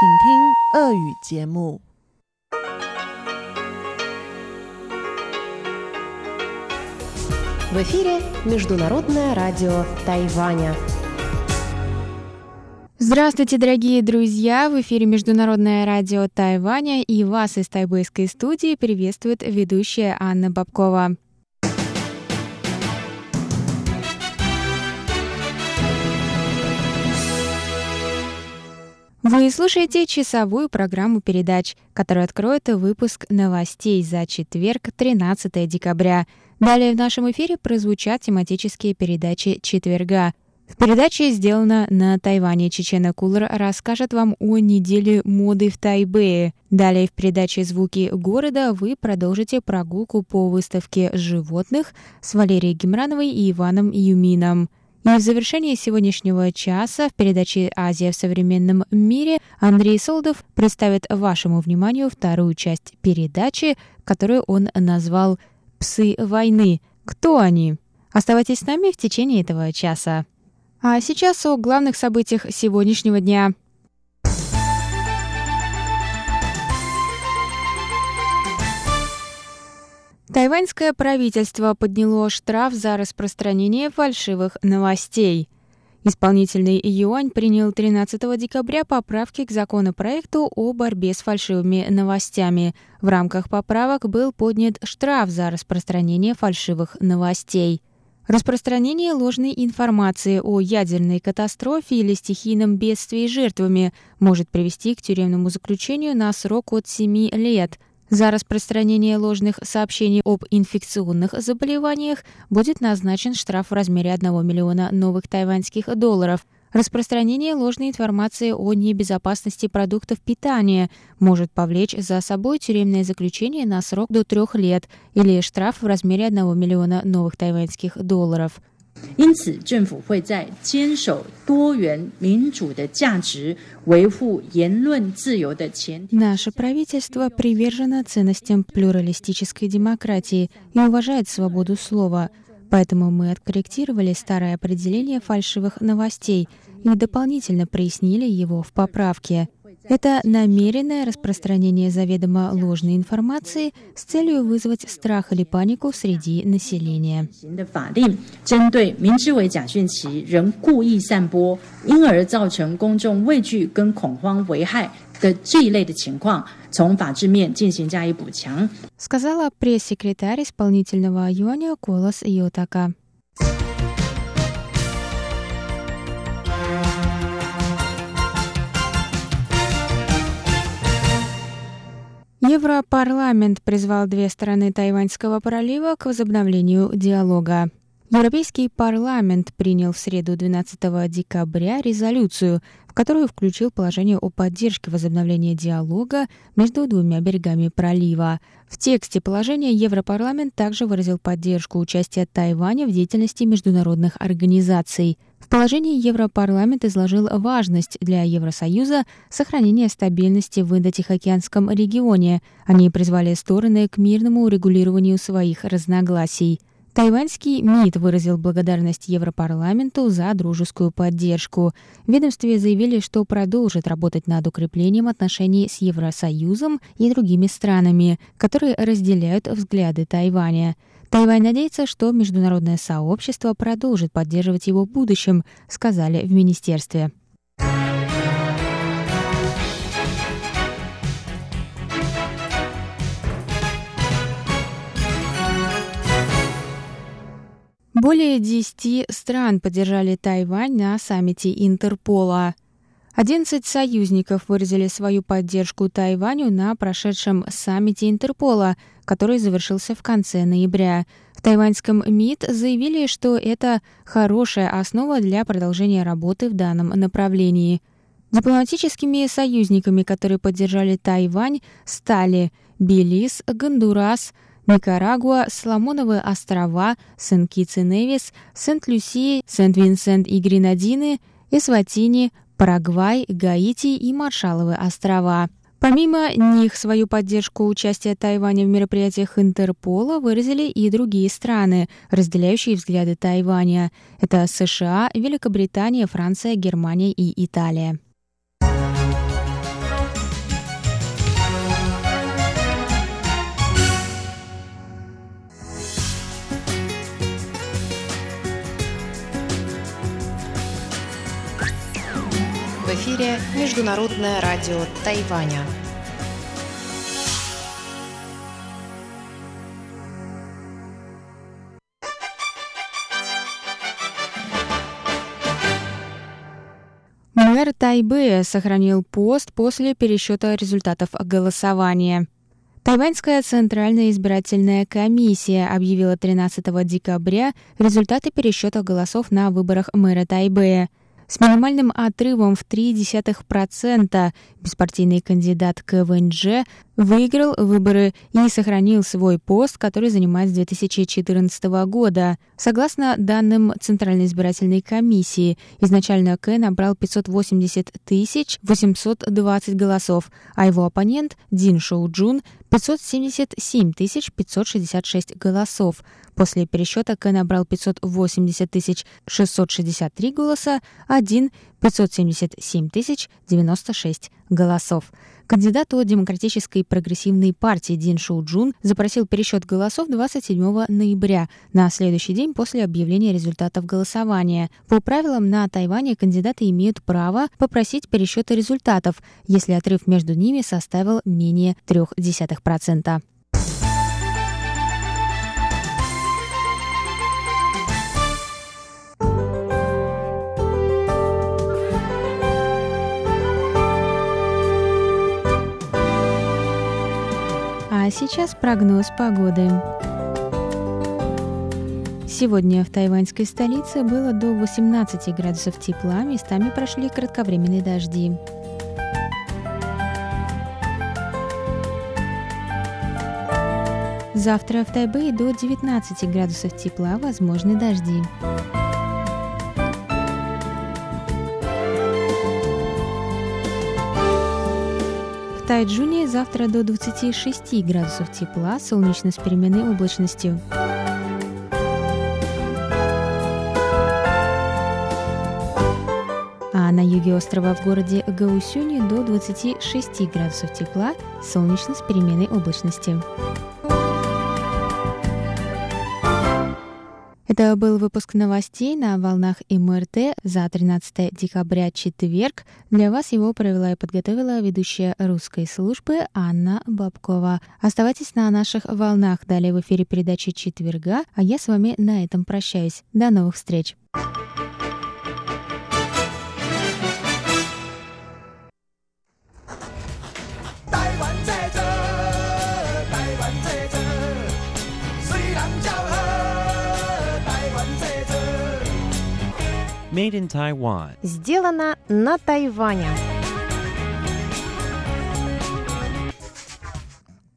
请听俄语节目。В эфире Международное радио Тайваня. Здравствуйте, дорогие друзья! В эфире Международное радио Тайваня и вас из тайбэйской студии приветствует ведущая Анна Бабкова. Вы слушаете часовую программу передач, которая откроет выпуск новостей за четверг, 13 декабря. Далее в нашем эфире прозвучат тематические передачи четверга. В передаче «Сделано на Тайване» Чечена Кулер расскажет вам о неделе моды в Тайбэе. Далее в передаче «Звуки города» вы продолжите прогулку по выставке животных с Валерией Гемрановой и Иваном Юмином. И в завершении сегодняшнего часа в передаче «Азия в современном мире» Андрей Солдов представит вашему вниманию вторую часть передачи, которую он назвал «Псы войны». Кто они? Оставайтесь с нами в течение этого часа. А сейчас о главных событиях сегодняшнего дня – Тайваньское правительство подняло штраф за распространение фальшивых новостей. Исполнительный юань принял 13 декабря поправки к законопроекту о борьбе с фальшивыми новостями. В рамках поправок был поднят штраф за распространение фальшивых новостей. Распространение ложной информации о ядерной катастрофе или стихийном бедствии жертвами может привести к тюремному заключению на срок от 7 лет – за распространение ложных сообщений об инфекционных заболеваниях будет назначен штраф в размере 1 миллиона новых тайваньских долларов. Распространение ложной информации о небезопасности продуктов питания может повлечь за собой тюремное заключение на срок до трех лет или штраф в размере 1 миллиона новых тайваньских долларов. 因此，政府会在坚守多元民主的价值、维护言论自由的前提。Наше правительство привержено ценностям плюралистической демократии и уважает свободу слова. Поэтому мы откорректировали старое определение фальшивых новостей и дополнительно прояснили его в поправке. Это намеренное распространение заведомо ложной информации с целью вызвать страх или панику среди населения. Сказала пресс-секретарь исполнительного юаня Колос Йотака. Европарламент призвал две стороны Тайваньского пролива к возобновлению диалога. Европейский парламент принял в среду 12 декабря резолюцию, в которую включил положение о поддержке возобновления диалога между двумя берегами пролива. В тексте положения Европарламент также выразил поддержку участия Тайваня в деятельности международных организаций – положении Европарламент изложил важность для Евросоюза сохранения стабильности в Индо-Тихоокеанском регионе. Они призвали стороны к мирному урегулированию своих разногласий. Тайваньский МИД выразил благодарность Европарламенту за дружескую поддержку. В ведомстве заявили, что продолжит работать над укреплением отношений с Евросоюзом и другими странами, которые разделяют взгляды Тайваня. Тайвань надеется, что международное сообщество продолжит поддерживать его в будущем, сказали в министерстве. Более 10 стран поддержали Тайвань на саммите Интерпола. 11 союзников выразили свою поддержку Тайваню на прошедшем саммите Интерпола, который завершился в конце ноября. В тайваньском МИД заявили, что это хорошая основа для продолжения работы в данном направлении. Дипломатическими союзниками, которые поддержали Тайвань, стали Белиз, Гондурас, Никарагуа, Соломоновые острова, Сент-Китс-и-Невис, Сент-Люсия, Сент-Винсент и Гренадины, Эсватини, Парагвай, Гаити и Маршалловы острова. Помимо них свою поддержку участия Тайваня в мероприятиях Интерпола выразили и другие страны, разделяющие взгляды Тайваня. Это США, Великобритания, Франция, Германия и Италия. Международное радио Тайваня. Мэр Тайбэя сохранил пост после пересчета результатов голосования. Тайваньская Центральная избирательная комиссия объявила 13 декабря результаты пересчета голосов на выборах мэра Тайбэя – с минимальным отрывом в 0,3% беспартийный кандидат КВНЖ выиграл выборы и сохранил свой пост, который занимает с 2014 года. Согласно данным Центральной избирательной комиссии, изначально К набрал 580 тысяч 820 голосов, а его оппонент Дин Шоу Джун 577 566 голосов. После пересчета К набрал 580 663 голоса, а Дин 577 096 голосов. Кандидат от Демократической прогрессивной партии Дин Шоу Джун запросил пересчет голосов 27 ноября, на следующий день после объявления результатов голосования. По правилам на Тайване кандидаты имеют право попросить пересчета результатов, если отрыв между ними составил менее 0,3%. Сейчас прогноз погоды. Сегодня в тайваньской столице было до 18 градусов тепла, местами прошли кратковременные дожди. Завтра в Тайбэе до 19 градусов тепла, возможны дожди. Тайджуне завтра до 26 градусов тепла, солнечно с переменной облачностью. А на юге острова в городе Гаусюни до 26 градусов тепла, солнечно с переменной облачностью. Это был выпуск новостей на волнах МРТ за 13 декабря, четверг. Для вас его провела и подготовила ведущая русской службы Анна Бабкова. Оставайтесь на наших волнах. Далее в эфире передачи четверга, а я с вами на этом прощаюсь. До новых встреч! Made in Taiwan. Сделано на Тайване.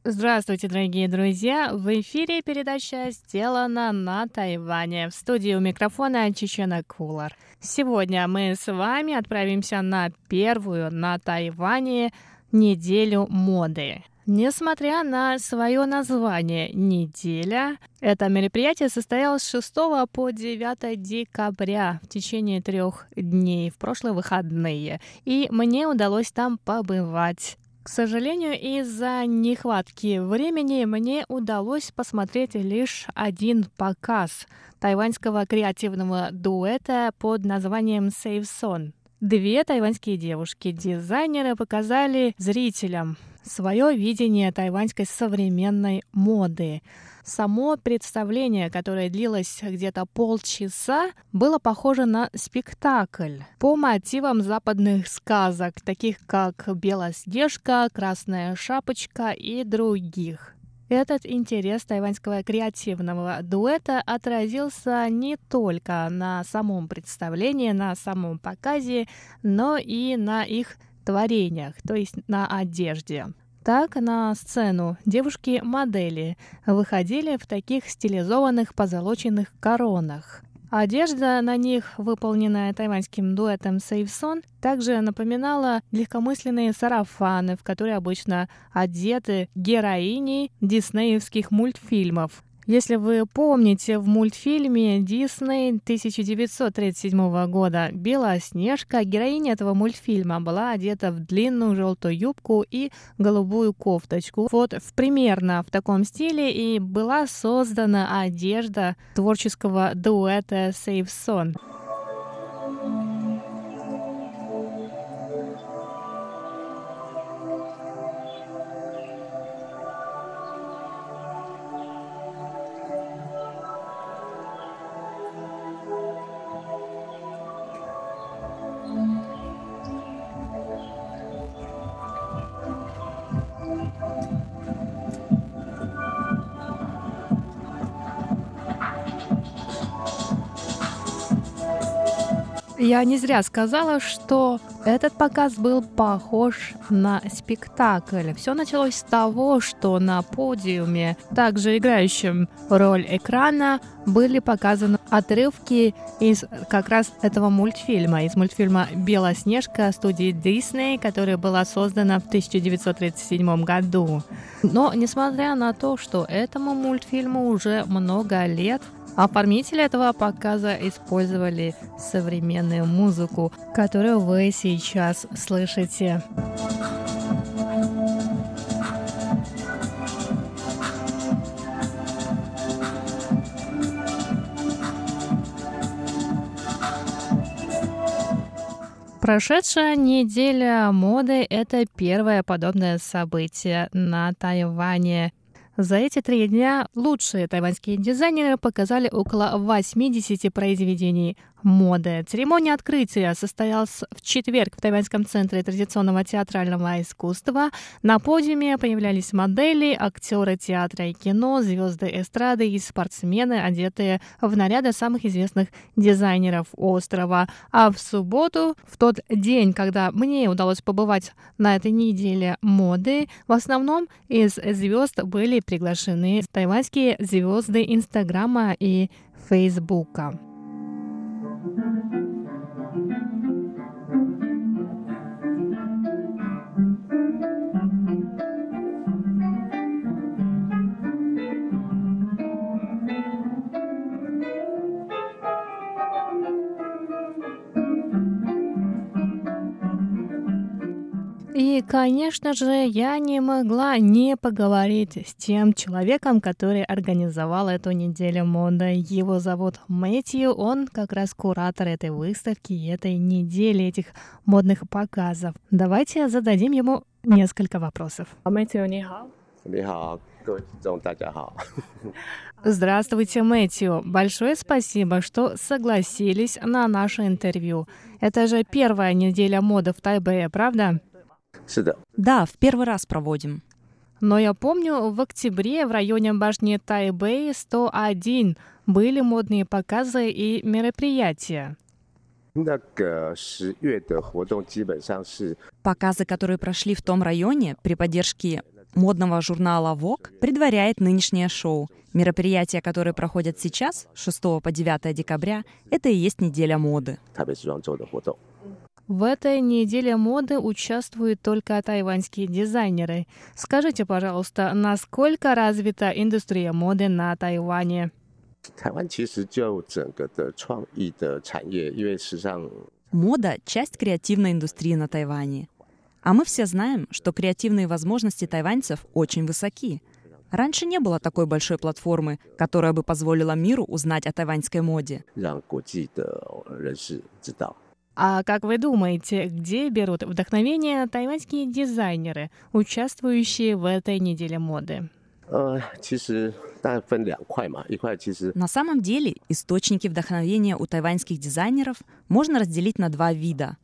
Здравствуйте, дорогие друзья! В эфире передача «Сделано на Тайване». В студии у микрофона Чечена Кулар. Сегодня мы с вами отправимся на первую на Тайване неделю моды. Несмотря на свое название «Неделя», это мероприятие состоялось с 6 по 9 декабря в течение трех дней в прошлые выходные, и мне удалось там побывать. К сожалению, из-за нехватки времени мне удалось посмотреть лишь один показ тайваньского креативного дуэта под названием Save Son. Две тайваньские девушки-дизайнеры показали зрителям свое видение тайваньской современной моды. Само представление, которое длилось где-то полчаса, было похоже на спектакль по мотивам западных сказок, таких как «Белоснежка», «Красная шапочка» и других. Этот интерес тайваньского креативного дуэта отразился не только на самом представлении, на самом показе, но и на их творениях, то есть на одежде. Так на сцену девушки-модели выходили в таких стилизованных позолоченных коронах. Одежда на них, выполненная тайваньским дуэтом Сейвсон, также напоминала легкомысленные сарафаны, в которые обычно одеты героини диснеевских мультфильмов. Если вы помните, в мультфильме Дисней 1937 года «Белоснежка» героиня этого мультфильма была одета в длинную желтую юбку и голубую кофточку. Вот в, примерно в таком стиле и была создана одежда творческого дуэта Save Son. Я не зря сказала, что этот показ был похож на спектакль. Все началось с того, что на подиуме, также играющем роль экрана, были показаны отрывки из как раз этого мультфильма, из мультфильма «Белоснежка» студии Disney, которая была создана в 1937 году. Но, несмотря на то, что этому мультфильму уже много лет, Оформители этого показа использовали современную музыку, которую вы сейчас слышите. Прошедшая неделя моды – это первое подобное событие на Тайване. За эти три дня лучшие тайваньские дизайнеры показали около 80 произведений моды. Церемония открытия состоялась в четверг в Тайваньском центре традиционного театрального искусства. На подиуме появлялись модели, актеры театра и кино, звезды эстрады и спортсмены, одетые в наряды самых известных дизайнеров острова. А в субботу, в тот день, когда мне удалось побывать на этой неделе моды, в основном из звезд были приглашены тайваньские звезды Инстаграма и Фейсбука. И, конечно же, я не могла не поговорить с тем человеком, который организовал эту неделю моды. Его зовут Мэтью, он как раз куратор этой выставки и этой недели, этих модных показов. Давайте зададим ему несколько вопросов. Мэтью, не хао. Здравствуйте, Мэтью. Большое спасибо, что согласились на наше интервью. Это же первая неделя моды в Тайбэе, правда? Сюда. Да, в первый раз проводим. Но я помню, в октябре в районе башни Тайбэй 101 были модные показы и мероприятия. Показы, которые прошли в том районе при поддержке модного журнала Vogue, предваряет нынешнее шоу. Мероприятия, которые проходят сейчас, 6 по 9 декабря, это и есть неделя моды. В этой неделе моды участвуют только тайваньские дизайнеры. Скажите, пожалуйста, насколько развита индустрия моды на Тайване? Тайвань Мода – часть креативной индустрии на Тайване. А мы все знаем, что креативные возможности тайваньцев очень высоки. Раньше не было такой большой платформы, которая бы позволила миру узнать о тайваньской моде. А как вы думаете, где берут вдохновение тайваньские дизайнеры, участвующие в этой неделе моды? На самом деле источники вдохновения у тайваньских дизайнеров можно разделить на два вида.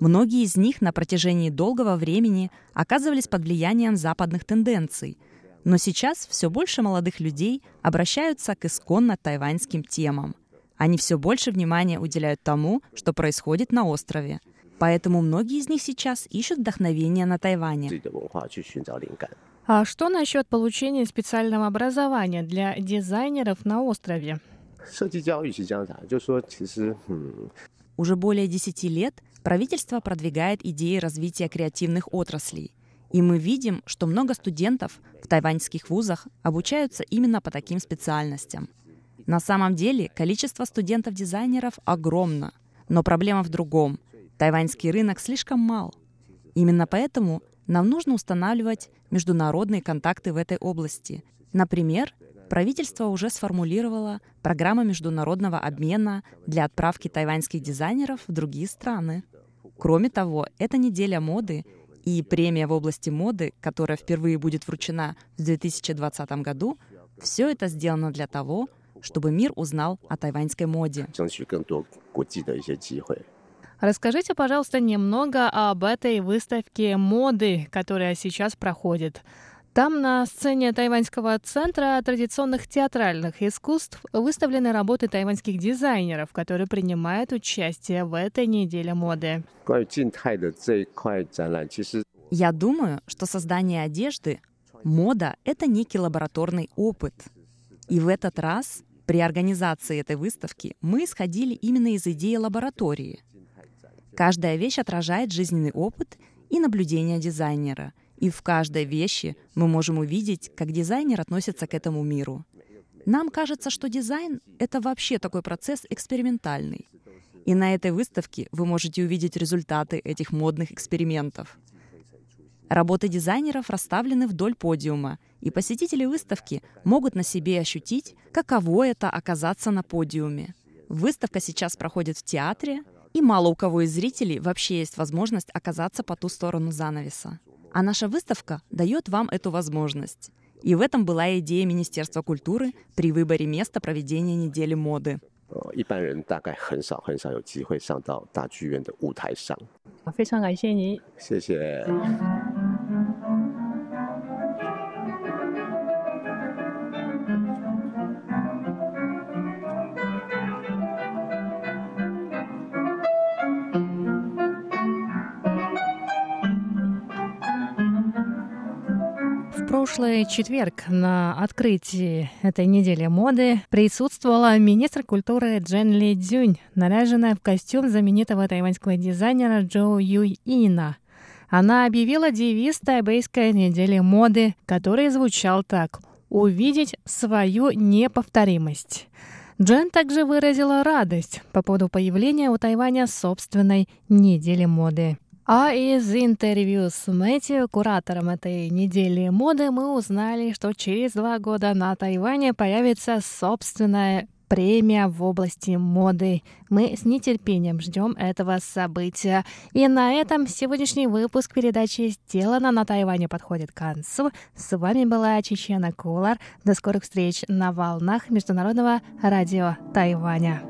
Многие из них на протяжении долгого времени оказывались под влиянием западных тенденций, но сейчас все больше молодых людей обращаются к исконно тайваньским темам – они все больше внимания уделяют тому, что происходит на острове. Поэтому многие из них сейчас ищут вдохновение на Тайване. А что насчет получения специального образования для дизайнеров на острове? Уже более 10 лет правительство продвигает идеи развития креативных отраслей. И мы видим, что много студентов в тайваньских вузах обучаются именно по таким специальностям. На самом деле количество студентов-дизайнеров огромно. Но проблема в другом. Тайваньский рынок слишком мал. Именно поэтому нам нужно устанавливать международные контакты в этой области. Например, правительство уже сформулировало программу международного обмена для отправки тайваньских дизайнеров в другие страны. Кроме того, эта неделя моды И премия в области моды, которая впервые будет вручена в 2020 году, все это сделано для того, чтобы мир узнал о тайваньской моде. Расскажите, пожалуйста, немного об этой выставке моды, которая сейчас проходит. Там на сцене Тайваньского центра традиционных театральных искусств выставлены работы тайваньских дизайнеров, которые принимают участие в этой неделе моды. Я думаю, что создание одежды, мода — это некий лабораторный опыт. И в этот раз при организации этой выставки мы исходили именно из идеи лаборатории. Каждая вещь отражает жизненный опыт и наблюдения дизайнера — и в каждой вещи мы можем увидеть, как дизайнер относится к этому миру. Нам кажется, что дизайн — это вообще такой процесс экспериментальный. И на этой выставке вы можете увидеть результаты этих модных экспериментов. Работы дизайнеров расставлены вдоль подиума, и посетители выставки могут на себе ощутить, каково это оказаться на подиуме. Выставка сейчас проходит в театре, и мало у кого из зрителей вообще есть возможность оказаться по ту сторону занавеса. А наша выставка дает вам эту возможность. И в этом была идея Министерства культуры при выборе места проведения недели моды. 一般人大概很少很少有机会上到大剧院的舞台上。非常感谢你，谢谢。Прошлый четверг на открытии этой недели моды присутствовала министр культуры Джен Ли Цзюнь, наряженная в костюм знаменитого тайваньского дизайнера Джоу Юй Ина. Она объявила девиз тайбэйской недели моды, который звучал так «Увидеть свою неповторимость». Джен также выразила радость по поводу появления у Тайваня собственной недели моды. А из интервью с Мэтью, куратором этой недели моды, мы узнали, что через два года на Тайване появится собственная премия в области моды. Мы с нетерпением ждем этого события. И на этом сегодняшний выпуск передачи «Сделано на Тайване» подходит к концу. С вами была Чечена Кулар. До скорых встреч на волнах Международного радио Тайваня.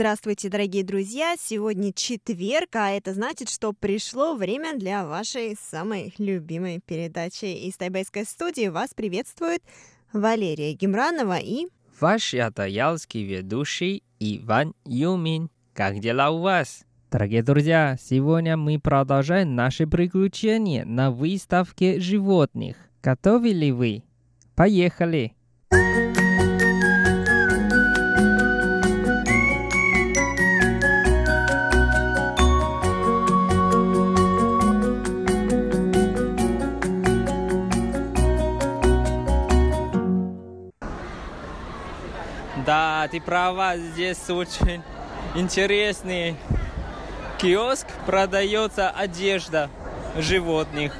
Здравствуйте, дорогие друзья! Сегодня четверг, а это значит, что пришло время для вашей самой любимой передачи. Из тайбайской студии вас приветствует Валерия Гемранова и... Ваш ятаялский ведущий Иван Юмин. Как дела у вас? Дорогие друзья, сегодня мы продолжаем наши приключения на выставке животных. Готовы ли вы? Поехали! Да, ты права, здесь очень интересный киоск, продается одежда животных.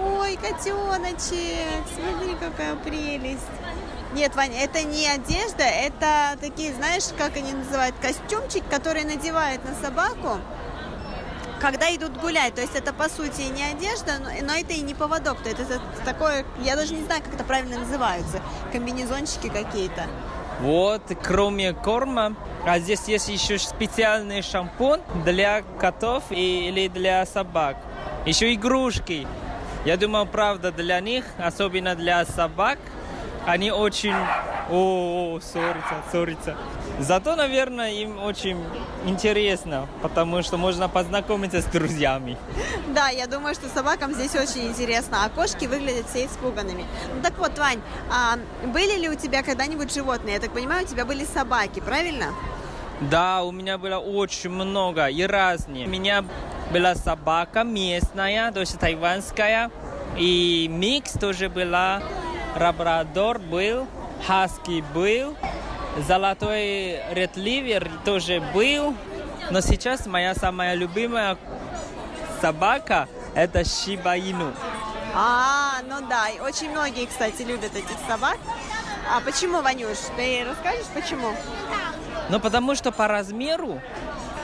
Ой, котеночек, смотри, какая прелесть. Нет, Ваня, это не одежда, это такие, знаешь, как они называют, костюмчик, который надевают на собаку, когда идут гулять. То есть это, по сути, не одежда, но, это и не поводок. То есть это такое, я даже не знаю, как это правильно называются, комбинезончики какие-то. Вот, кроме корма, а здесь есть еще специальный шампунь для котов или для собак. Еще игрушки. Я думаю, правда, для них, особенно для собак, они очень... О, ссорятся, ссорятся. Зато, наверное, им очень интересно, потому что можно познакомиться с друзьями. Да, я думаю, что собакам здесь очень интересно, а кошки выглядят все испуганными. Ну так вот, Вань, а были ли у тебя когда-нибудь животные? Я так понимаю, у тебя были собаки, правильно? Да, у меня было очень много и разные. У меня была собака местная, то есть тайванская, и микс тоже была, лабрадор был, хаски был, Золотой ретливер тоже был, но сейчас моя самая любимая собака – это Шибаину. А, ну да, и очень многие, кстати, любят этих собак. А почему, Ванюш? Ты расскажешь, почему? Ну, потому что по размеру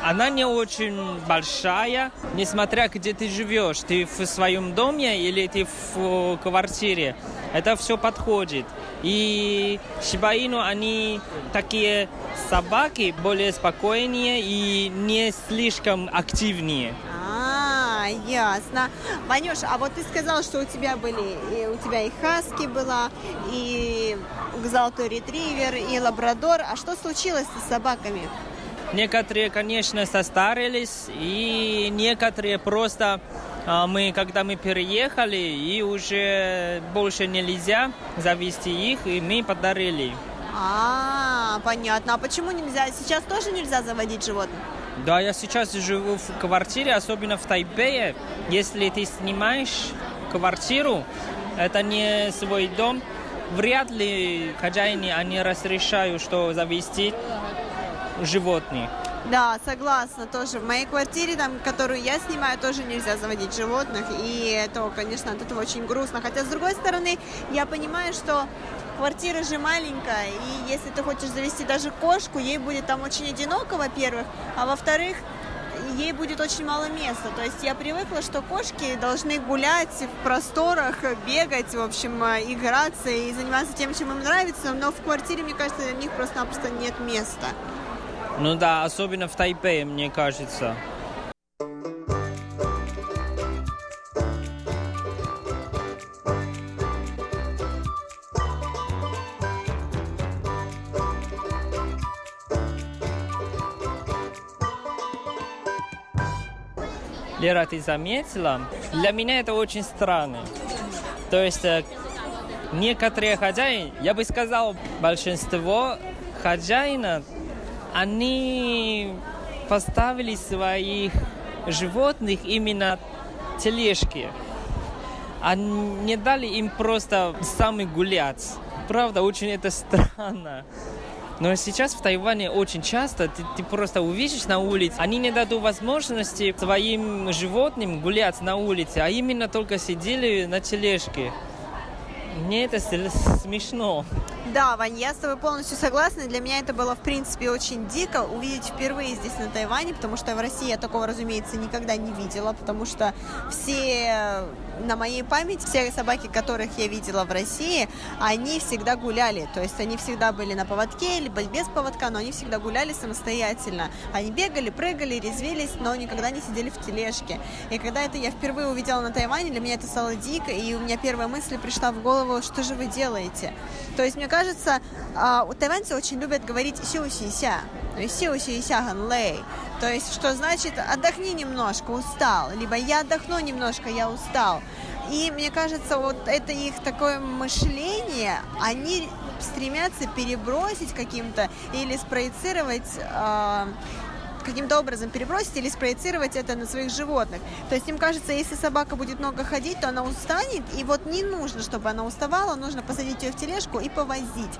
она не очень большая, несмотря где ты живешь, ты в своем доме или ты в квартире, это все подходит. И Шибаину, они такие собаки, более спокойнее и не слишком активнее. А, ясно. Ванюш, а вот ты сказал, что у тебя были, и у тебя и хаски была, и золотой ретривер, и лабрадор. А что случилось с собаками? Некоторые, конечно, состарились, и некоторые просто мы, когда мы переехали, и уже больше нельзя завести их, и мы подарили. А, понятно. А почему нельзя? Сейчас тоже нельзя заводить животных? Да, я сейчас живу в квартире, особенно в Тайбэе. Если ты снимаешь квартиру, это не свой дом, вряд ли хозяине они разрешают, что завести животных. Да, согласна, тоже. В моей квартире, там, которую я снимаю, тоже нельзя заводить животных, и это, конечно, от этого очень грустно. Хотя, с другой стороны, я понимаю, что квартира же маленькая, и если ты хочешь завести даже кошку, ей будет там очень одиноко, во-первых, а во-вторых, ей будет очень мало места. То есть я привыкла, что кошки должны гулять в просторах, бегать, в общем, играться и заниматься тем, чем им нравится, но в квартире, мне кажется, для них просто-напросто нет места. Ну да, особенно в Тайпее, мне кажется. Лера, ты заметила? Для меня это очень странно. То есть э, некоторые хозяины, я бы сказал, большинство хозяина они поставили своих животных именно тележки. Они не дали им просто сами гулять. Правда, очень это странно. Но сейчас в Тайване очень часто ты, ты просто увидишь на улице, они не дадут возможности своим животным гулять на улице, а именно только сидели на тележке. Мне это смешно. Да, Вань, я с тобой полностью согласна. Для меня это было, в принципе, очень дико увидеть впервые здесь, на Тайване, потому что в России я такого, разумеется, никогда не видела, потому что все на моей памяти, все собаки, которых я видела в России, они всегда гуляли. То есть они всегда были на поводке, либо без поводка, но они всегда гуляли самостоятельно. Они бегали, прыгали, резвились, но никогда не сидели в тележке. И когда это я впервые увидела на Тайване, для меня это стало дико, и у меня первая мысль пришла в голову, что же вы делаете? То есть, мне кажется, а, тайваньцы очень любят говорить сю си ся, то есть сю си ся лей. То есть, что значит отдохни немножко, устал, либо я отдохну немножко, я устал. И мне кажется, вот это их такое мышление, они стремятся перебросить каким-то или спроецировать э, каким-то образом перебросить или спроецировать это на своих животных. То есть им кажется, если собака будет много ходить, то она устанет, и вот не нужно, чтобы она уставала, нужно посадить ее в тележку и повозить.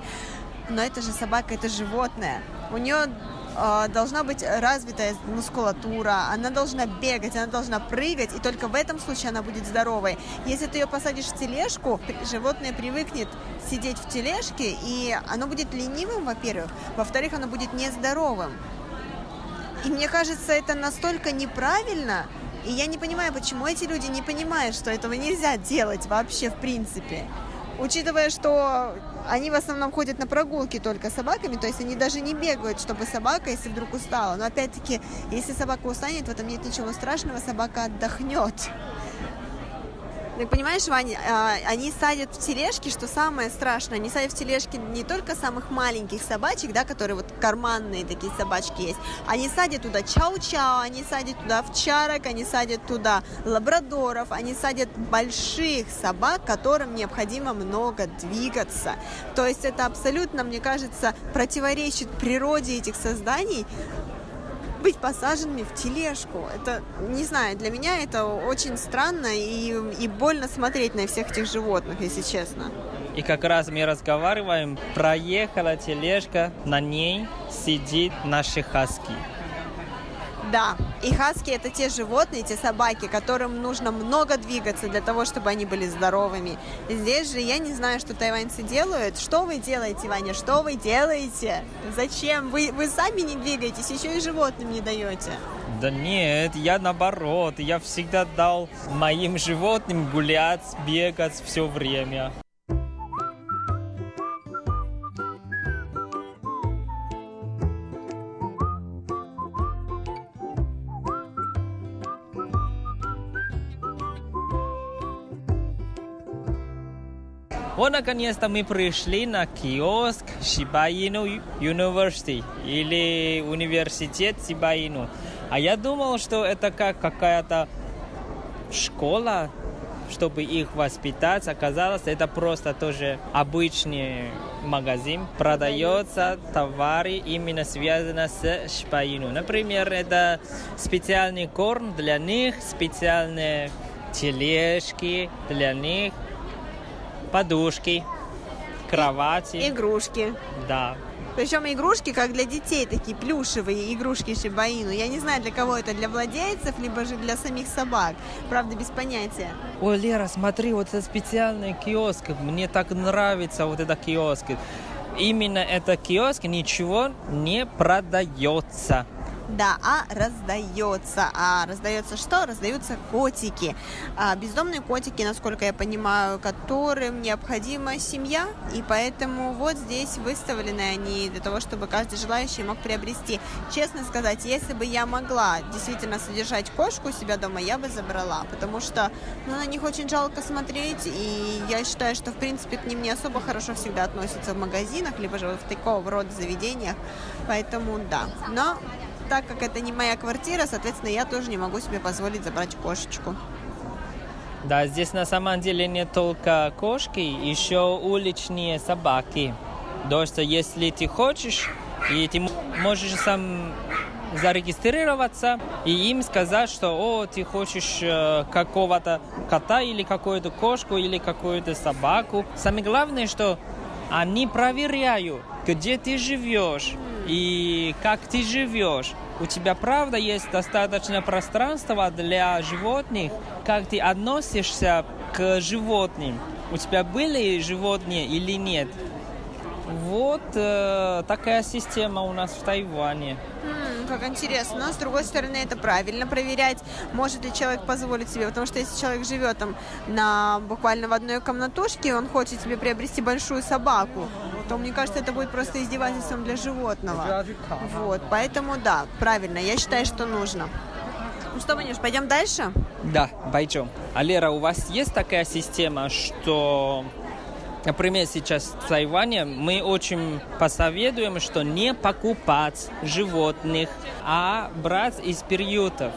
Но это же собака, это животное. У нее э, должна быть развитая мускулатура, она должна бегать, она должна прыгать, и только в этом случае она будет здоровой. Если ты ее посадишь в тележку, животное привыкнет сидеть в тележке, и оно будет ленивым, во-первых, во-вторых, оно будет нездоровым. И мне кажется, это настолько неправильно, и я не понимаю, почему эти люди не понимают, что этого нельзя делать вообще в принципе. Учитывая, что они в основном ходят на прогулки только с собаками, то есть они даже не бегают, чтобы собака, если вдруг устала. Но опять-таки, если собака устанет, в этом нет ничего страшного, собака отдохнет. Так понимаешь, Ваня, а, они садят в тележки, что самое страшное, они садят в тележки не только самых маленьких собачек, да, которые вот карманные такие собачки есть, они садят туда чау-чау, они садят туда овчарок, они садят туда лабрадоров, они садят больших собак, которым необходимо много двигаться. То есть это абсолютно, мне кажется, противоречит природе этих созданий, быть посаженными в тележку. Это, не знаю, для меня это очень странно и, и больно смотреть на всех этих животных, если честно. И как раз мы разговариваем, проехала тележка, на ней сидит наши хаски. Да, и хаски это те животные, те собаки, которым нужно много двигаться для того, чтобы они были здоровыми. Здесь же я не знаю, что тайваньцы делают. Что вы делаете, Ваня? Что вы делаете? Зачем? Вы, вы сами не двигаетесь, еще и животным не даете. Да нет, я наоборот. Я всегда дал моим животным гулять, бегать все время. Вот, наконец-то мы пришли на киоск Шибаину University или университет Шибаину. А я думал, что это как какая-то школа, чтобы их воспитать. Оказалось, это просто тоже обычный магазин. Продается товары именно связаны с Шибаину. Например, это специальный корм для них, специальные тележки для них, подушки, кровати. Игрушки. Да. Причем игрушки, как для детей, такие плюшевые игрушки Шибаину. Я не знаю, для кого это, для владельцев, либо же для самих собак. Правда, без понятия. Ой, Лера, смотри, вот это специальный киоск. Мне так нравится вот этот киоск. Именно этот киоск ничего не продается. Да, а раздается. А раздается что? Раздаются котики. А, бездомные котики, насколько я понимаю, которым необходима семья. И поэтому вот здесь выставлены они для того, чтобы каждый желающий мог приобрести. Честно сказать, если бы я могла действительно содержать кошку у себя дома, я бы забрала. Потому что ну, на них очень жалко смотреть. И я считаю, что в принципе к ним не особо хорошо всегда относятся в магазинах, либо же в такого рода заведениях. Поэтому да. Но так как это не моя квартира, соответственно, я тоже не могу себе позволить забрать кошечку. Да, здесь на самом деле не только кошки, еще уличные собаки. То что если ты хочешь, и ты можешь сам зарегистрироваться и им сказать, что о, ты хочешь э, какого-то кота или какую-то кошку или какую-то собаку. Самое главное, что они проверяют, где ты живешь и как ты живешь. У тебя правда есть достаточно пространства для животных, как ты относишься к животным. У тебя были животные или нет? Вот э, такая система у нас в Тайване. Как интересно. Но, с другой стороны, это правильно проверять, может ли человек позволить себе. Потому что если человек живет там на буквально в одной комнатушке, он хочет себе приобрести большую собаку, то, мне кажется, это будет просто издевательством для животного. Вот, поэтому, да, правильно, я считаю, что нужно. Ну что, Ванюш, пойдем дальше? Да, пойдем. А Лера, у вас есть такая система, что Например, сейчас в Тайване мы очень посоветуем, что не покупать животных, а брать из приютов.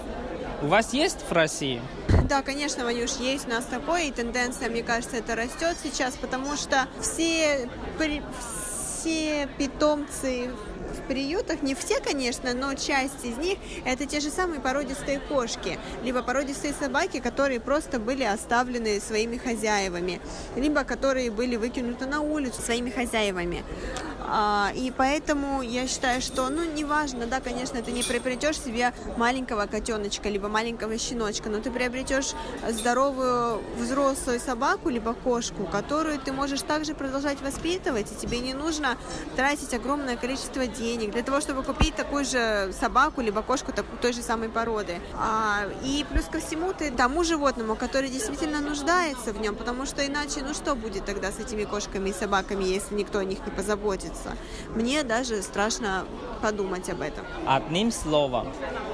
У вас есть в России? Да, конечно, Ванюш, есть у нас такое, и тенденция, мне кажется, это растет сейчас, потому что все, все питомцы в приютах, не все, конечно, но часть из них это те же самые породистые кошки, либо породистые собаки, которые просто были оставлены своими хозяевами, либо которые были выкинуты на улицу своими хозяевами. А, и поэтому я считаю, что, ну, неважно, да, конечно, ты не приобретешь себе маленького котеночка, либо маленького щеночка, но ты приобретешь здоровую взрослую собаку, либо кошку, которую ты можешь также продолжать воспитывать, и тебе не нужно тратить огромное количество денег для того, чтобы купить такую же собаку, либо кошку так- той же самой породы. А, и плюс ко всему ты тому животному, который действительно нуждается в нем, потому что иначе, ну что будет тогда с этими кошками и собаками, если никто о них не позаботится? Мне даже страшно подумать об этом. Одним словом,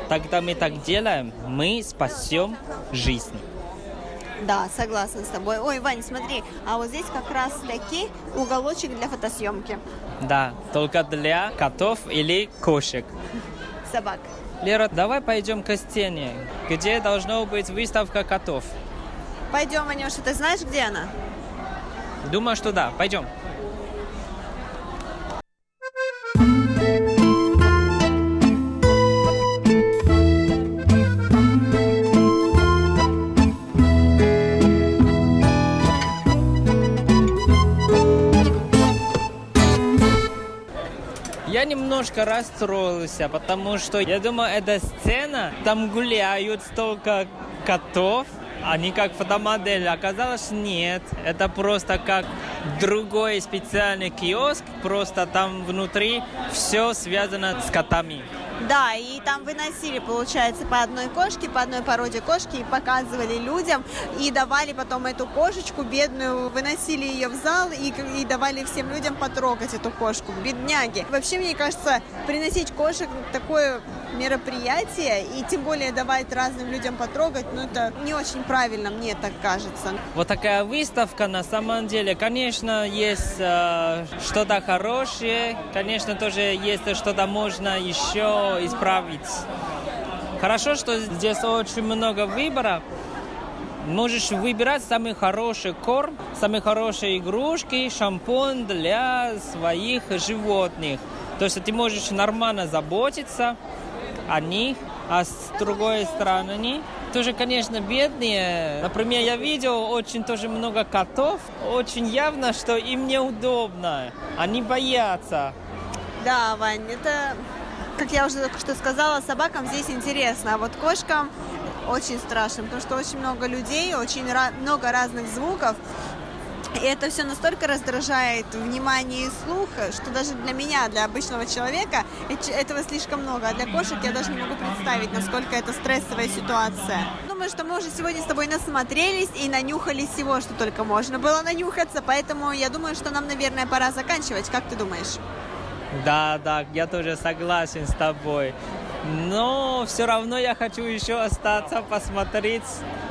тогда мы так делаем, мы спасем жизнь. Да, согласна с тобой. Ой, Вань, смотри, а вот здесь как раз таки уголочек для фотосъемки Да, только для котов или кошек. собак. Лера, давай пойдем к стене, где должна быть выставка котов. Пойдем, Ванюша, ты знаешь, где она? Думаю, что да. Пойдем. Немножко расстроился, потому что я думаю, эта сцена, там гуляют столько котов, они как фотомодель. Оказалось, нет. Это просто как другой специальный киоск, просто там внутри все связано с котами. Да, и там выносили, получается, по одной кошке, по одной породе кошки и показывали людям, и давали потом эту кошечку бедную, выносили ее в зал и, и давали всем людям потрогать эту кошку, бедняги. Вообще, мне кажется, приносить кошек такое мероприятие, и тем более давать разным людям потрогать, ну это не очень правильно, мне так кажется. Вот такая выставка на самом деле, конечно, есть э, что-то хорошее, конечно, тоже есть что-то можно еще исправить. Хорошо, что здесь очень много выбора. Можешь выбирать самый хороший корм, самые хорошие игрушки, шампунь для своих животных. То есть ты можешь нормально заботиться, о них, а с другой стороны тоже, конечно, бедные. Например, я видел очень тоже много котов. Очень явно, что им неудобно. Они боятся. Да, Вань, это, как я уже только что сказала, собакам здесь интересно. А вот кошкам очень страшно, потому что очень много людей, очень много разных звуков. И это все настолько раздражает внимание и слух, что даже для меня, для обычного человека, этого слишком много. А для кошек я даже не могу представить, насколько это стрессовая ситуация. Думаю, что мы уже сегодня с тобой насмотрелись и нанюхались всего, что только можно было нанюхаться, поэтому я думаю, что нам, наверное, пора заканчивать. Как ты думаешь? Да, да, я тоже согласен с тобой. Но все равно я хочу еще остаться, посмотреть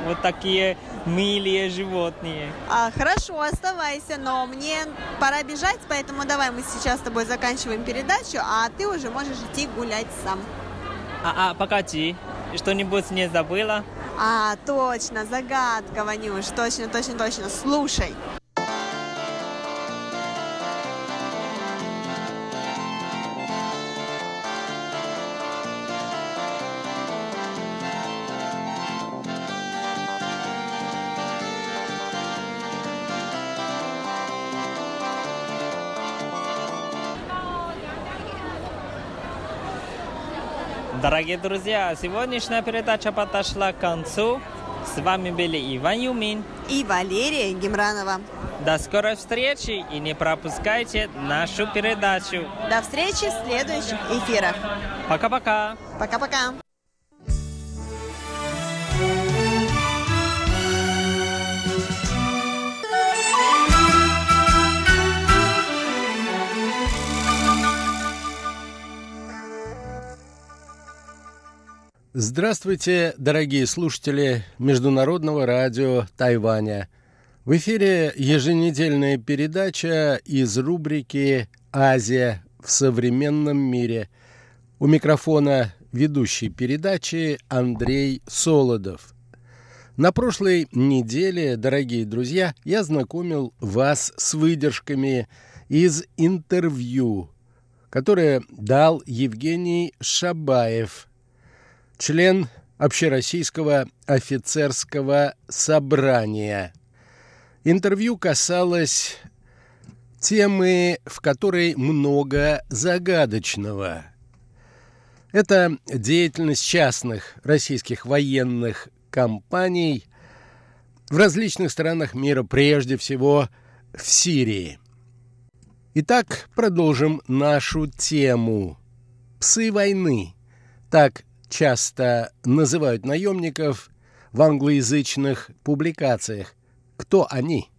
вот такие милые животные. А, хорошо, оставайся, но мне пора бежать, поэтому давай мы сейчас с тобой заканчиваем передачу, а ты уже можешь идти гулять сам. А, а погоди, что-нибудь не забыла? А, точно, загадка, Ванюш, точно, точно, точно. Слушай. Дорогие друзья, сегодняшняя передача подошла к концу. С вами были Иван Юмин и Валерия Гемранова. До скорой встречи и не пропускайте нашу передачу. До встречи в следующих эфирах. Пока-пока. Пока-пока. Здравствуйте, дорогие слушатели Международного радио Тайваня. В эфире еженедельная передача из рубрики «Азия в современном мире». У микрофона ведущий передачи Андрей Солодов. На прошлой неделе, дорогие друзья, я знакомил вас с выдержками из интервью, которое дал Евгений Шабаев – член Общероссийского офицерского собрания. Интервью касалось темы, в которой много загадочного. Это деятельность частных российских военных компаний в различных странах мира, прежде всего в Сирии. Итак, продолжим нашу тему. Псы войны. Так часто называют наемников в англоязычных публикациях. Кто они?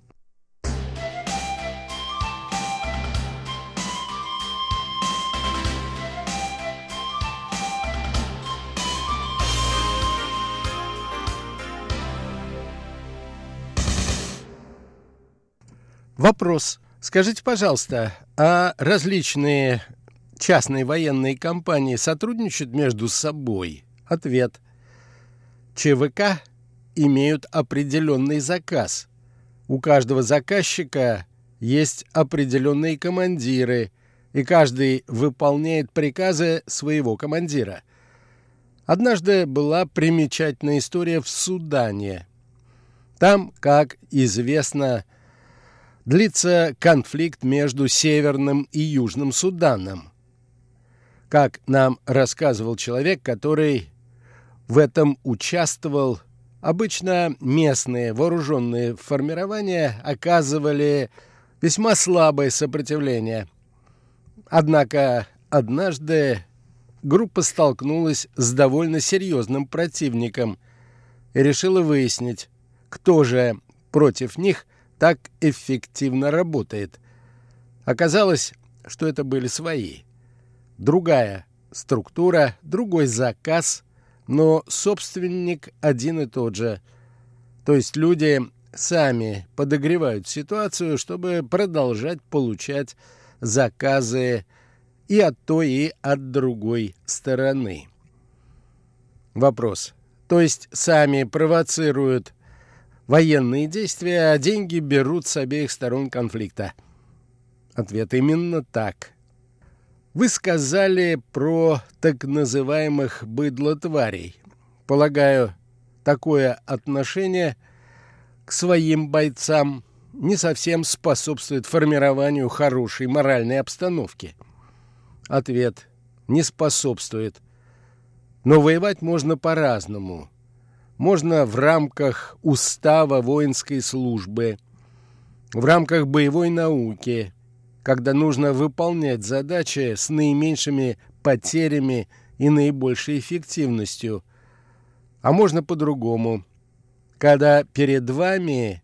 Вопрос. Скажите, пожалуйста, а различные частные военные компании сотрудничают между собой? Ответ. ЧВК имеют определенный заказ. У каждого заказчика есть определенные командиры, и каждый выполняет приказы своего командира. Однажды была примечательная история в Судане. Там, как известно, длится конфликт между Северным и Южным Суданом – как нам рассказывал человек, который в этом участвовал. Обычно местные вооруженные формирования оказывали весьма слабое сопротивление. Однако однажды группа столкнулась с довольно серьезным противником и решила выяснить, кто же против них так эффективно работает. Оказалось, что это были свои. Другая структура, другой заказ, но собственник один и тот же. То есть люди сами подогревают ситуацию, чтобы продолжать получать заказы и от той, и от другой стороны. Вопрос. То есть сами провоцируют военные действия, а деньги берут с обеих сторон конфликта? Ответ именно так. Вы сказали про так называемых быдлотварей. Полагаю, такое отношение к своим бойцам не совсем способствует формированию хорошей моральной обстановки. Ответ – не способствует. Но воевать можно по-разному. Можно в рамках устава воинской службы, в рамках боевой науки, когда нужно выполнять задачи с наименьшими потерями и наибольшей эффективностью. А можно по-другому. Когда перед вами,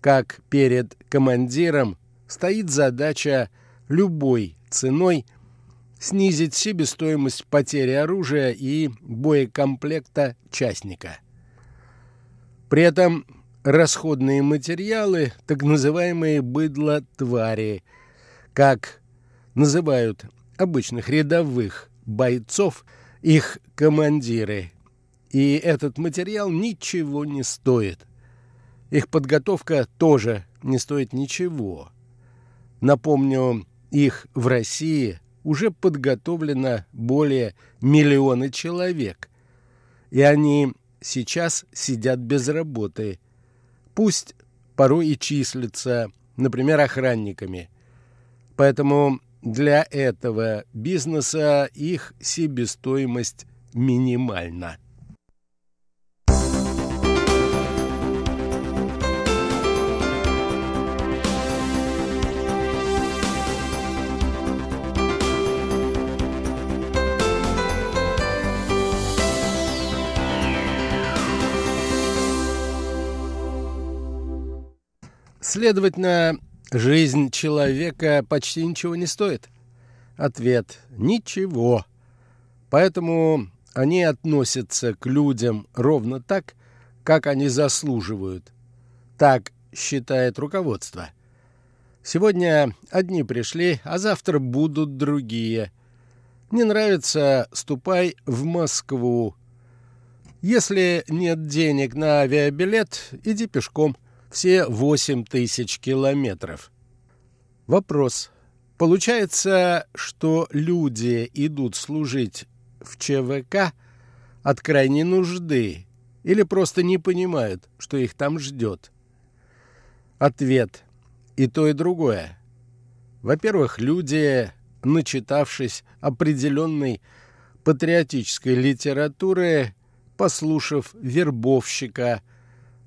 как перед командиром, стоит задача любой ценой снизить себестоимость потери оружия и боекомплекта частника. При этом расходные материалы, так называемые быдло-твари – как называют обычных рядовых бойцов их командиры. И этот материал ничего не стоит. Их подготовка тоже не стоит ничего. Напомню, их в России уже подготовлено более миллиона человек. И они сейчас сидят без работы. Пусть порой и числятся, например, охранниками. Поэтому для этого бизнеса их себестоимость минимальна. Следовательно, Жизнь человека почти ничего не стоит. Ответ – ничего. Поэтому они относятся к людям ровно так, как они заслуживают. Так считает руководство. Сегодня одни пришли, а завтра будут другие. Не нравится – ступай в Москву. Если нет денег на авиабилет, иди пешком – все 8 тысяч километров. Вопрос. Получается, что люди идут служить в ЧВК от крайней нужды или просто не понимают, что их там ждет? Ответ. И то, и другое. Во-первых, люди, начитавшись определенной патриотической литературы, послушав вербовщика,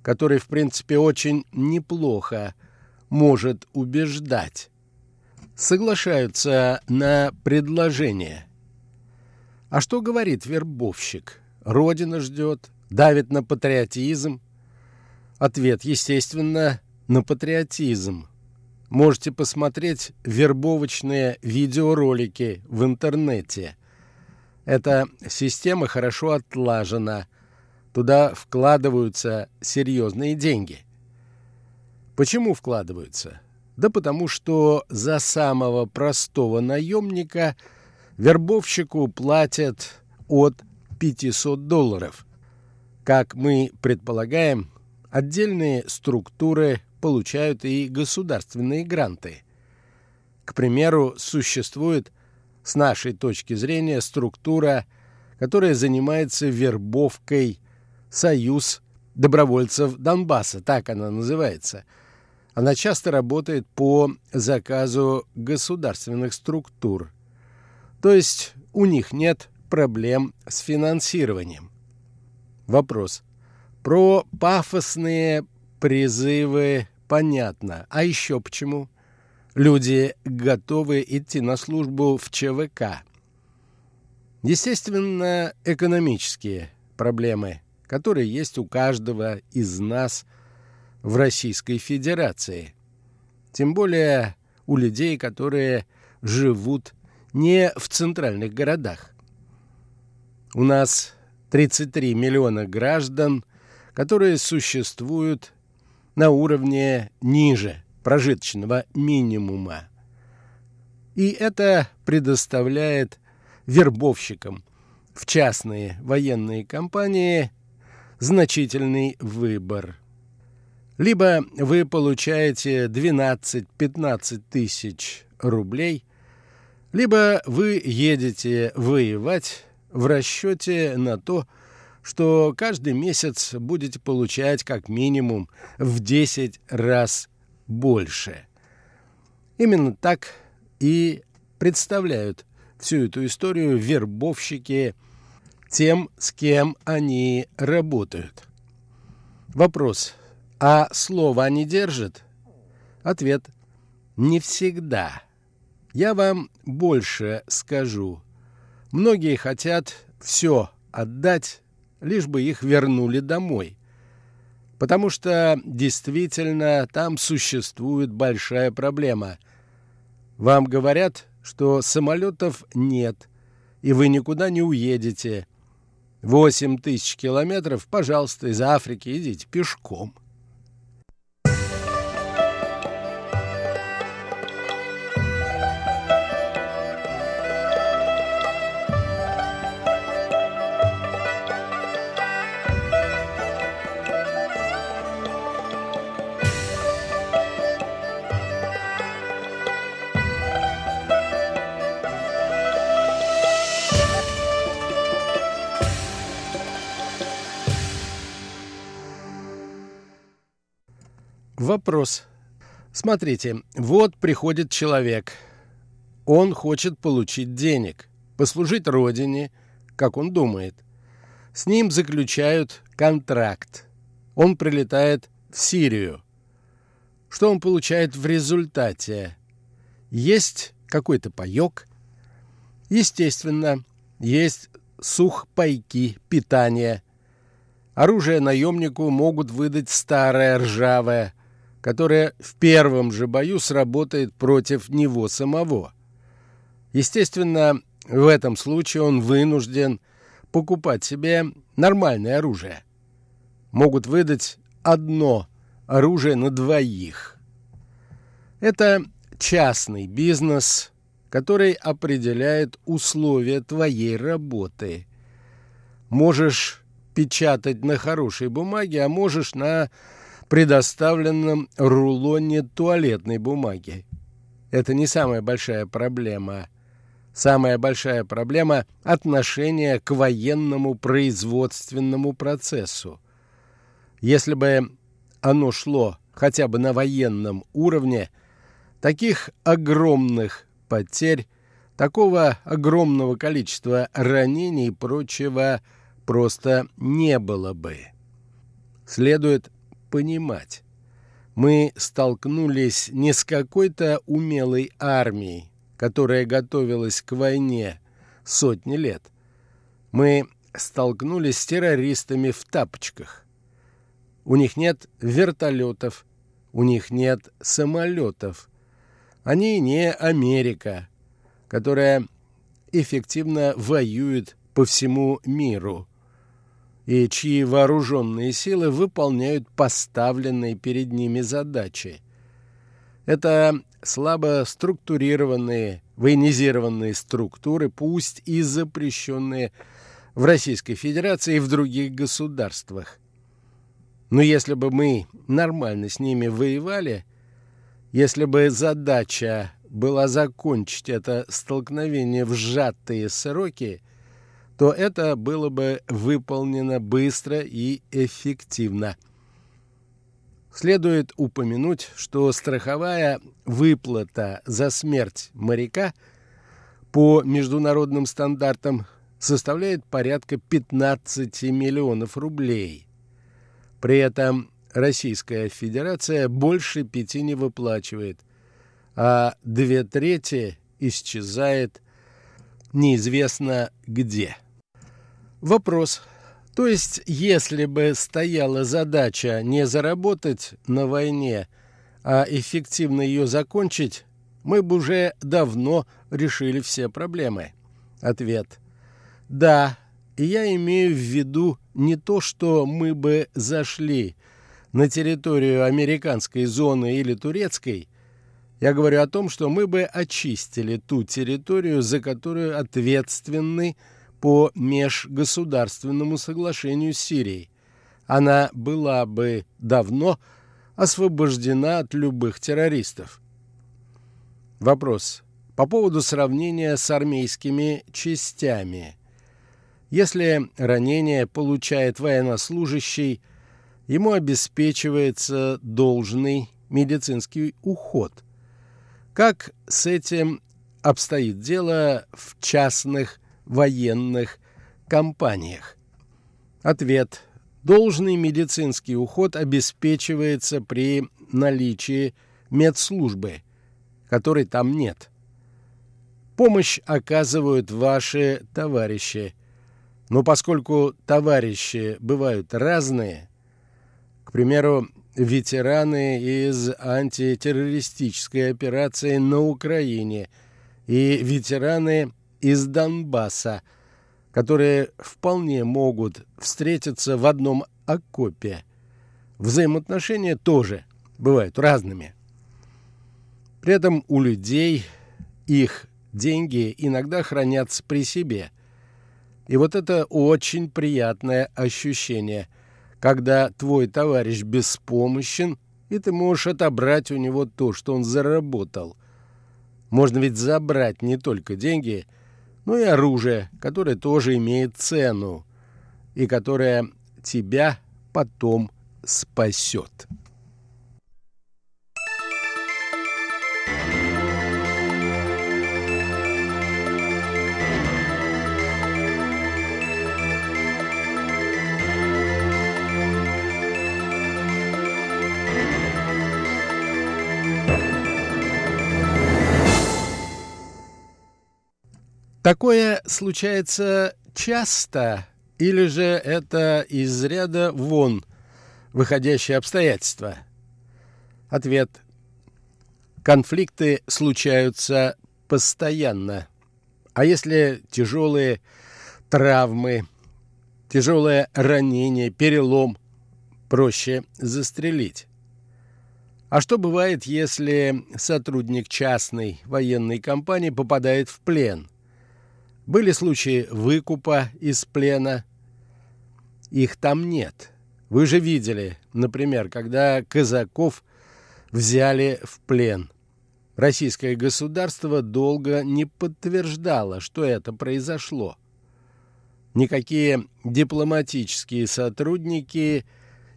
который, в принципе, очень неплохо может убеждать, соглашаются на предложение. А что говорит вербовщик? Родина ждет, давит на патриотизм. Ответ, естественно, на патриотизм. Можете посмотреть вербовочные видеоролики в интернете. Эта система хорошо отлажена, Туда вкладываются серьезные деньги. Почему вкладываются? Да потому что за самого простого наемника вербовщику платят от 500 долларов. Как мы предполагаем, отдельные структуры получают и государственные гранты. К примеру, существует, с нашей точки зрения, структура, которая занимается вербовкой Союз добровольцев Донбасса, так она называется. Она часто работает по заказу государственных структур. То есть у них нет проблем с финансированием. Вопрос. Про пафосные призывы понятно. А еще почему? Люди готовы идти на службу в ЧВК. Естественно, экономические проблемы, которые есть у каждого из нас в Российской Федерации. Тем более у людей, которые живут не в центральных городах. У нас 33 миллиона граждан, которые существуют на уровне ниже прожиточного минимума. И это предоставляет вербовщикам в частные военные компании значительный выбор. Либо вы получаете 12-15 тысяч рублей, либо вы едете воевать в расчете на то, что каждый месяц будете получать как минимум в 10 раз больше. Именно так и представляют всю эту историю вербовщики тем, с кем они работают. Вопрос, а слово они держат? Ответ – не всегда. Я вам больше скажу. Многие хотят все отдать, лишь бы их вернули домой. Потому что действительно там существует большая проблема. Вам говорят, что самолетов нет, и вы никуда не уедете. Восемь тысяч километров, пожалуйста, из Африки идите пешком. Вопрос. Смотрите, вот приходит человек. Он хочет получить денег, послужить родине, как он думает. С ним заключают контракт. Он прилетает в Сирию. Что он получает в результате? Есть какой-то паёк? Естественно, есть сухпайки, питание. Оружие наемнику могут выдать старое, ржавое – которая в первом же бою сработает против него самого. Естественно, в этом случае он вынужден покупать себе нормальное оружие. Могут выдать одно оружие на двоих. Это частный бизнес, который определяет условия твоей работы. Можешь печатать на хорошей бумаге, а можешь на предоставленном рулоне туалетной бумаги. Это не самая большая проблема. Самая большая проблема – отношение к военному производственному процессу. Если бы оно шло хотя бы на военном уровне, таких огромных потерь, такого огромного количества ранений и прочего просто не было бы. Следует понимать. Мы столкнулись не с какой-то умелой армией, которая готовилась к войне сотни лет. Мы столкнулись с террористами в тапочках. У них нет вертолетов, у них нет самолетов. Они не Америка, которая эффективно воюет по всему миру и чьи вооруженные силы выполняют поставленные перед ними задачи. Это слабо структурированные, военизированные структуры, пусть и запрещенные в Российской Федерации и в других государствах. Но если бы мы нормально с ними воевали, если бы задача была закончить это столкновение в сжатые сроки – то это было бы выполнено быстро и эффективно. Следует упомянуть, что страховая выплата за смерть моряка по международным стандартам составляет порядка 15 миллионов рублей. При этом Российская Федерация больше пяти не выплачивает, а две трети исчезает неизвестно где. Вопрос. То есть, если бы стояла задача не заработать на войне, а эффективно ее закончить, мы бы уже давно решили все проблемы. Ответ. Да, я имею в виду не то, что мы бы зашли на территорию американской зоны или турецкой. Я говорю о том, что мы бы очистили ту территорию, за которую ответственны по межгосударственному соглашению с Сирией. Она была бы давно освобождена от любых террористов. Вопрос. По поводу сравнения с армейскими частями. Если ранение получает военнослужащий, ему обеспечивается должный медицинский уход. Как с этим обстоит дело в частных военных компаниях? Ответ. Должный медицинский уход обеспечивается при наличии медслужбы, которой там нет. Помощь оказывают ваши товарищи. Но поскольку товарищи бывают разные, к примеру, ветераны из антитеррористической операции на Украине и ветераны из Донбасса, которые вполне могут встретиться в одном окопе. Взаимоотношения тоже бывают разными. При этом у людей их деньги иногда хранятся при себе. И вот это очень приятное ощущение, когда твой товарищ беспомощен, и ты можешь отобрать у него то, что он заработал. Можно ведь забрать не только деньги – ну и оружие, которое тоже имеет цену и которое тебя потом спасет. Такое случается часто, или же это из ряда вон выходящие обстоятельства? Ответ. Конфликты случаются постоянно. А если тяжелые травмы, тяжелое ранение, перелом, проще застрелить. А что бывает, если сотрудник частной военной компании попадает в плен – были случаи выкупа из плена. Их там нет. Вы же видели, например, когда казаков взяли в плен. Российское государство долго не подтверждало, что это произошло. Никакие дипломатические сотрудники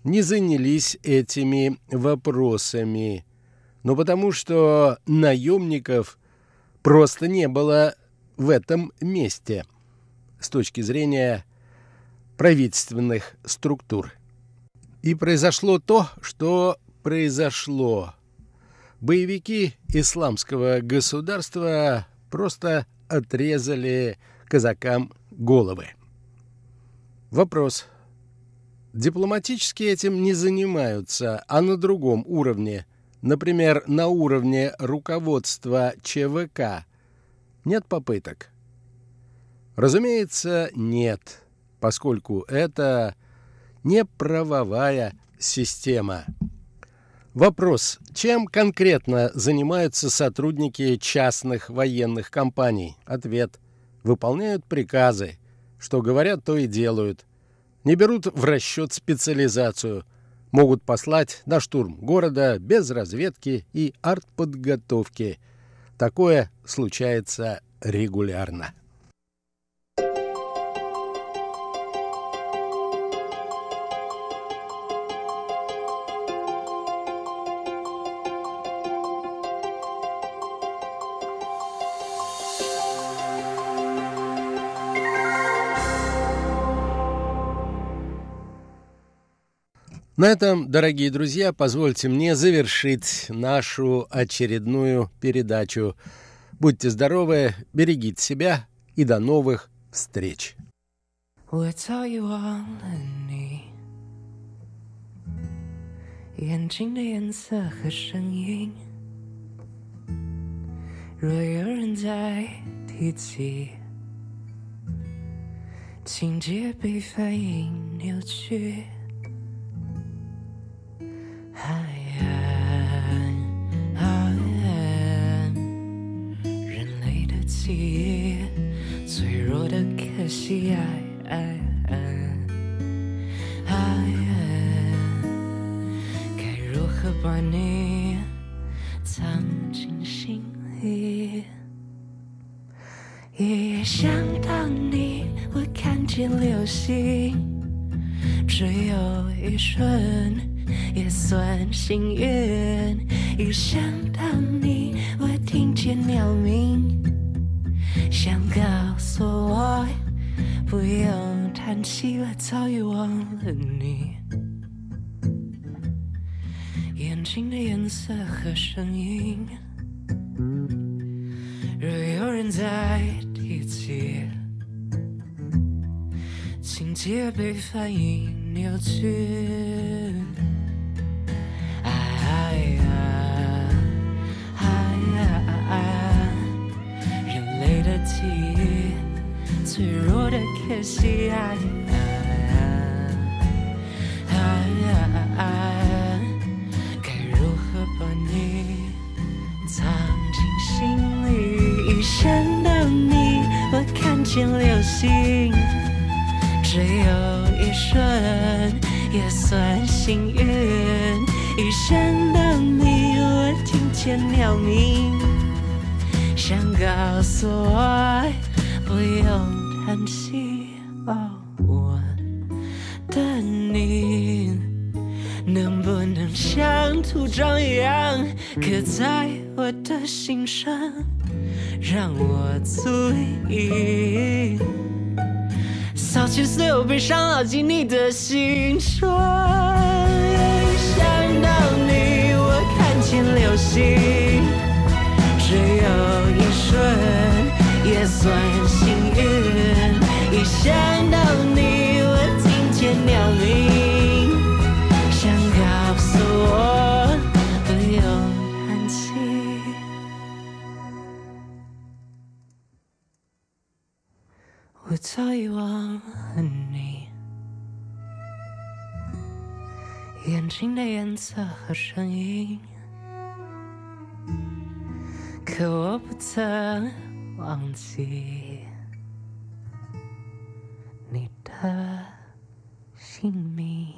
не занялись этими вопросами, но потому что наемников просто не было в этом месте с точки зрения правительственных структур. И произошло то, что произошло. Боевики исламского государства просто отрезали казакам головы. Вопрос. Дипломатически этим не занимаются, а на другом уровне, например, на уровне руководства ЧВК, нет попыток? Разумеется, нет, поскольку это не правовая система. Вопрос. Чем конкретно занимаются сотрудники частных военных компаний? Ответ. Выполняют приказы. Что говорят, то и делают. Не берут в расчет специализацию. Могут послать на штурм города без разведки и артподготовки – Такое случается регулярно. На этом, дорогие друзья, позвольте мне завершить нашу очередную передачу Будьте здоровы, берегите себя и до новых встреч. 我早已忘了你，眼睛的颜色和声音。若有人在提起，情节被反应扭曲。 算幸运，一想到你，我听见鸟鸣，想告诉我不用叹气，我早已忘了你。眼睛的颜色和声音，若有人在提起，情节被反应扭曲。所爱，不用叹息。哦，我的你，能不能像图章一样刻在我的心上，让我足以扫去所有悲伤，牢记你的心说。想到你，我看见流星。只有一瞬，也算幸运。一想到你，我听见鸟鸣，想告诉我不用叹气。我早已忘了你，眼睛的颜色和声音。可我不曾忘记你的姓名。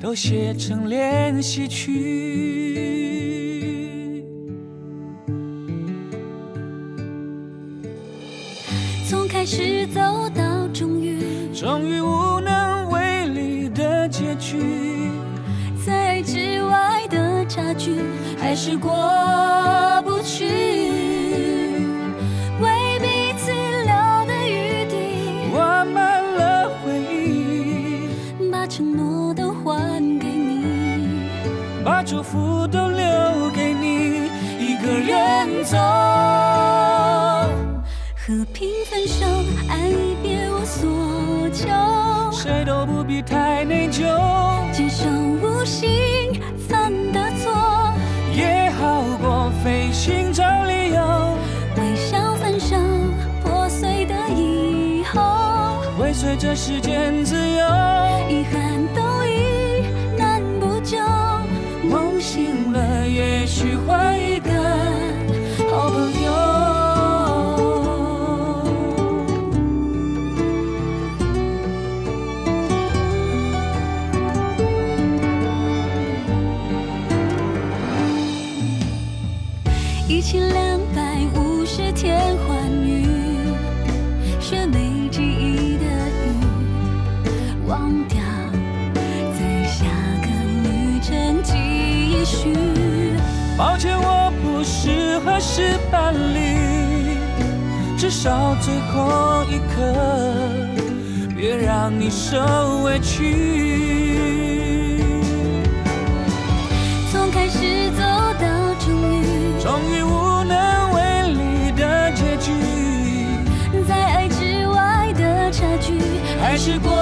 都写成练习曲。从开始走到终于，终于无能为力的结局，在爱之外的差距还是过走，和平分手，爱已别无所求，谁都不必太内疚，接受无心犯的错，也好过费心找理由，微笑分手，破碎的以后，会随着时间自由，遗憾都已难补救，梦醒了也许会。我一刻，别让你受委屈。从开始走到终于，终于无能为力的结局。在爱之外的差距。还是过。